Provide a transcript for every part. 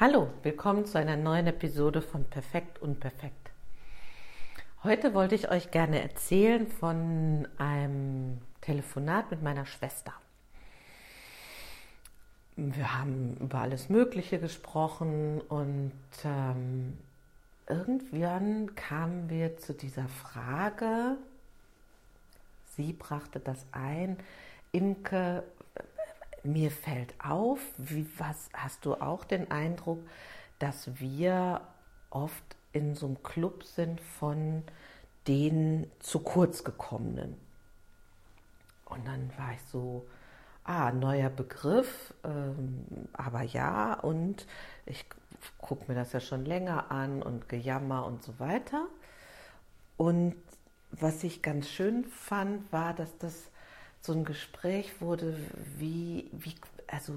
Hallo, willkommen zu einer neuen Episode von Perfekt und Perfekt. Heute wollte ich euch gerne erzählen von einem Telefonat mit meiner Schwester. Wir haben über alles Mögliche gesprochen und ähm, irgendwann kamen wir zu dieser Frage, sie brachte das ein, Imke, mir fällt auf, wie, was hast du auch den Eindruck, dass wir oft in so einem Club sind von den zu kurz gekommenen. Und dann war ich so, ah, neuer Begriff, ähm, aber ja, und ich gucke mir das ja schon länger an und gejammer und so weiter. Und was ich ganz schön fand, war, dass das so ein Gespräch wurde, wie, wie, also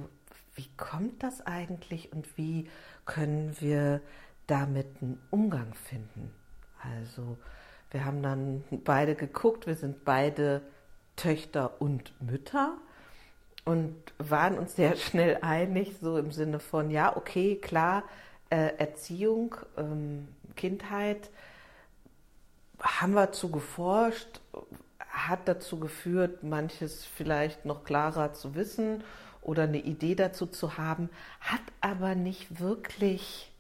wie kommt das eigentlich und wie können wir damit einen Umgang finden? Also wir haben dann beide geguckt, wir sind beide Töchter und Mütter und waren uns sehr schnell einig, so im Sinne von, ja, okay, klar, äh, Erziehung, ähm, Kindheit, haben wir zu geforscht, hat dazu geführt, manches vielleicht noch klarer zu wissen oder eine Idee dazu zu haben, hat aber nicht wirklich,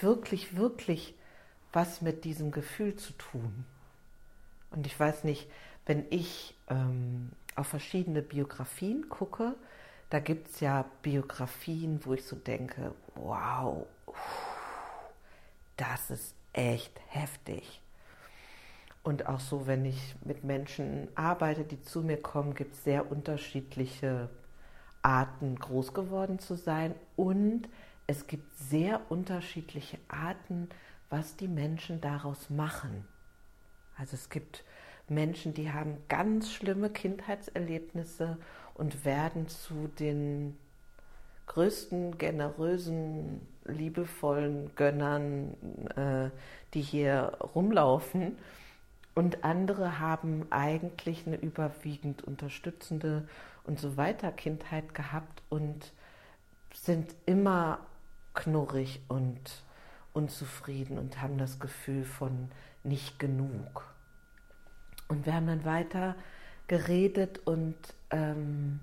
wirklich, wirklich was mit diesem Gefühl zu tun. Und ich weiß nicht, wenn ich ähm, auf verschiedene Biografien gucke, da gibt es ja Biografien, wo ich so denke, wow, das ist echt heftig. Und auch so, wenn ich mit Menschen arbeite, die zu mir kommen, gibt es sehr unterschiedliche Arten, groß geworden zu sein. Und es gibt sehr unterschiedliche Arten, was die Menschen daraus machen. Also es gibt Menschen, die haben ganz schlimme Kindheitserlebnisse und werden zu den größten, generösen, liebevollen Gönnern, äh, die hier rumlaufen und andere haben eigentlich eine überwiegend unterstützende und so weiter Kindheit gehabt und sind immer knurrig und unzufrieden und haben das Gefühl von nicht genug. Und wir haben dann weiter geredet und ähm,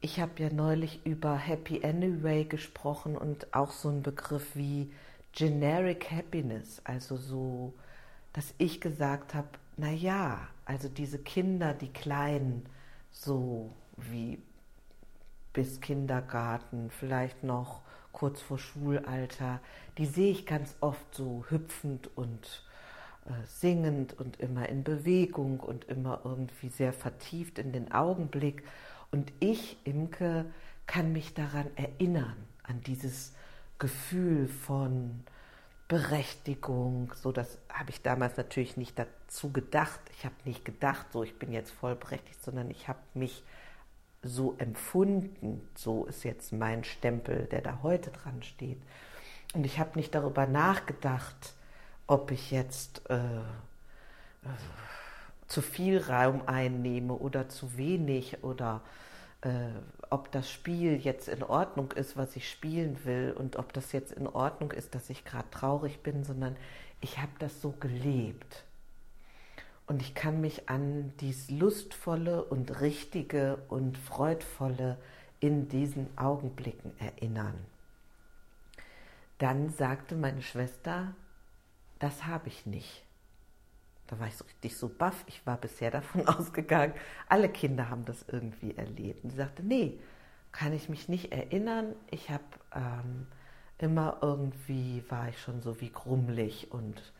ich habe ja neulich über Happy Anyway gesprochen und auch so einen Begriff wie Generic Happiness, also so dass ich gesagt habe, na ja, also diese Kinder, die Kleinen, so wie bis Kindergarten, vielleicht noch kurz vor Schulalter, die sehe ich ganz oft so hüpfend und äh, singend und immer in Bewegung und immer irgendwie sehr vertieft in den Augenblick. Und ich, Imke, kann mich daran erinnern, an dieses Gefühl von Berechtigung. So, das habe ich damals natürlich nicht dazu gedacht. Ich habe nicht gedacht, so ich bin jetzt vollberechtigt, sondern ich habe mich so empfunden. So ist jetzt mein Stempel, der da heute dran steht. Und ich habe nicht darüber nachgedacht, ob ich jetzt äh, äh, zu viel Raum einnehme oder zu wenig oder äh, ob das Spiel jetzt in Ordnung ist, was ich spielen will und ob das jetzt in Ordnung ist, dass ich gerade traurig bin, sondern ich habe das so gelebt. Und ich kann mich an dies lustvolle und richtige und freudvolle in diesen Augenblicken erinnern. Dann sagte meine Schwester, das habe ich nicht. Da war ich so richtig so baff. Ich war bisher davon ausgegangen, alle Kinder haben das irgendwie erlebt. Und sie sagte, nee, kann ich mich nicht erinnern. Ich habe ähm, immer irgendwie, war ich schon so wie grummelig und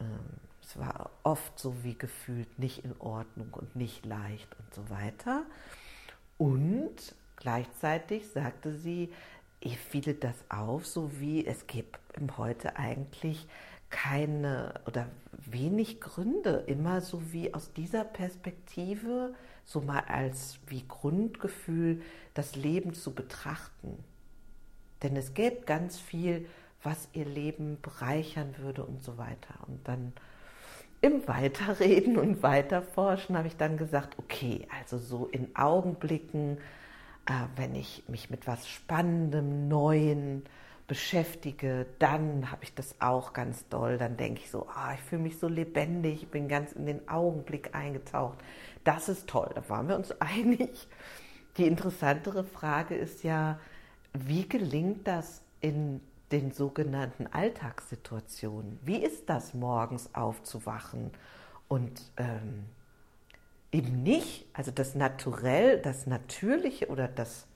ähm, es war oft so wie gefühlt nicht in Ordnung und nicht leicht und so weiter. Und gleichzeitig sagte sie, ich fiel das auf, so wie es gibt heute eigentlich keine oder wenig Gründe, immer so wie aus dieser Perspektive, so mal als wie Grundgefühl, das Leben zu betrachten. Denn es gäbe ganz viel, was ihr Leben bereichern würde und so weiter. Und dann im Weiterreden und Weiterforschen habe ich dann gesagt, okay, also so in Augenblicken Äh, wenn ich mich mit was Spannendem, Neuen beschäftige, dann habe ich das auch ganz doll. Dann denke ich so, ah, ich fühle mich so lebendig, ich bin ganz in den Augenblick eingetaucht. Das ist toll, da waren wir uns einig. Die interessantere Frage ist ja, wie gelingt das in den sogenannten Alltagssituationen? Wie ist das, morgens aufzuwachen und ähm, eben nicht, also das Naturell, das Natürliche oder das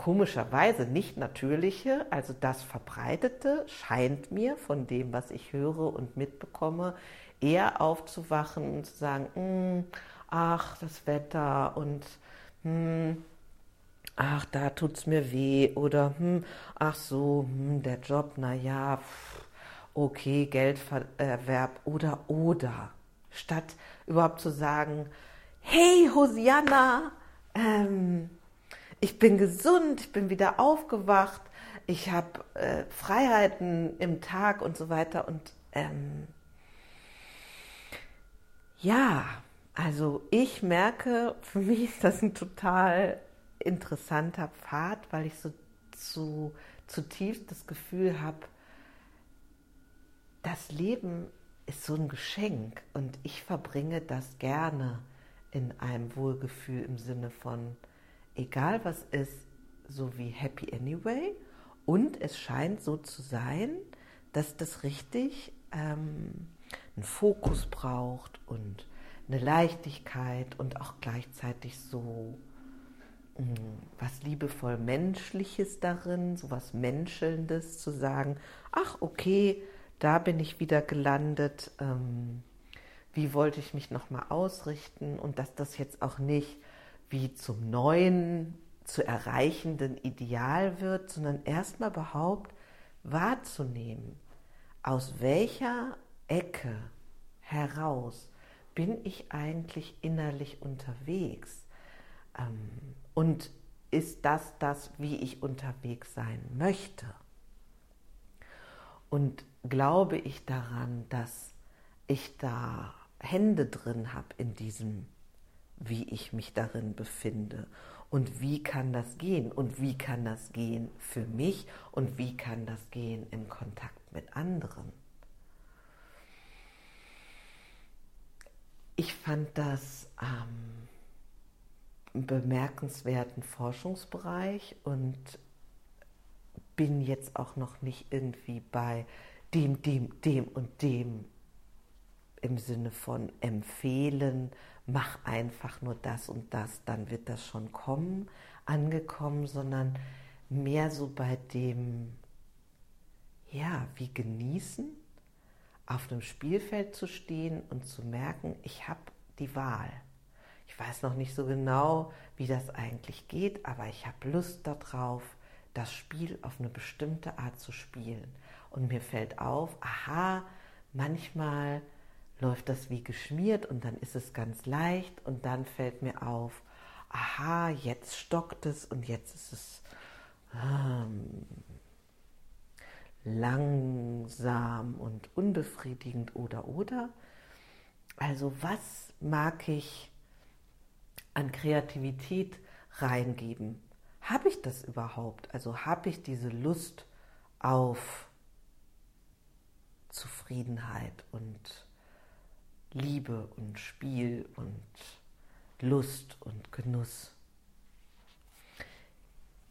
komischerweise nicht Natürliche, also das Verbreitete, scheint mir von dem, was ich höre und mitbekomme, eher aufzuwachen und zu sagen, hm, ach, das Wetter und hm, ach, da tut es mir weh oder hm, ach so, hm, der Job, naja, okay, Gelderwerb oder oder. Statt überhaupt zu sagen, hey Hosianna, ähm, ich bin gesund, ich bin wieder aufgewacht, ich habe äh, Freiheiten im Tag und so weiter. Und ähm, ja, also ich merke, für mich ist das ein total interessanter Pfad, weil ich so zu, zutiefst das Gefühl habe, das Leben ist so ein Geschenk und ich verbringe das gerne in einem Wohlgefühl im Sinne von, egal was ist, so wie Happy Anyway. Und es scheint so zu sein, dass das richtig ähm, einen Fokus braucht und eine Leichtigkeit und auch gleichzeitig so mh, mm, was liebevoll Menschliches darin, so was Menschelndes zu sagen, ach okay, da bin ich wieder gelandet, ähm, wie wollte ich mich nochmal ausrichten und dass das jetzt auch nicht wie zum neuen, zu erreichenden Ideal wird, sondern erstmal überhaupt wahrzunehmen, aus welcher Ecke heraus bin ich eigentlich innerlich unterwegs ähm, und ist das das, wie ich unterwegs sein möchte? Und glaube ich daran, dass ich da Hände drin habe in diesem wie ich mich darin befinde. Und wie kann das gehen? Und wie kann das gehen für mich? Und wie kann das gehen im Kontakt mit anderen. Ich fand das ähm, einen bemerkenswerten Forschungsbereich und bin jetzt auch noch nicht irgendwie bei dem, dem, dem und dem im Sinne von empfehlen, mach einfach nur das und das, dann wird das schon kommen, angekommen, sondern mehr so bei dem, ja, wie genießen, auf einem Spielfeld zu stehen und zu merken, ich habe die Wahl. Ich weiß noch nicht so genau, wie das eigentlich geht, aber ich habe Lust darauf, das Spiel auf eine bestimmte Art zu spielen. Und mir fällt auf, aha, manchmal läuft das wie geschmiert und dann ist es ganz leicht und dann fällt mir auf, aha, jetzt stockt es und jetzt ist es ähm, langsam und unbefriedigend oder oder. Also was mag ich an Kreativität reingeben? Habe ich das überhaupt? Also habe ich diese Lust auf Zufriedenheit und Liebe und Spiel und Lust und Genuss.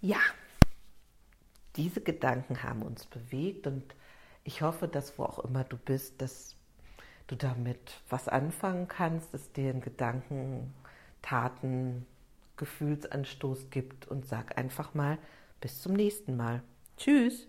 Ja, diese Gedanken haben uns bewegt und ich hoffe, dass wo auch immer du bist, dass du damit was anfangen kannst, dass dir ein Gedanken, Taten, Gefühlsanstoß gibt und sag einfach mal bis zum nächsten Mal. Tschüss.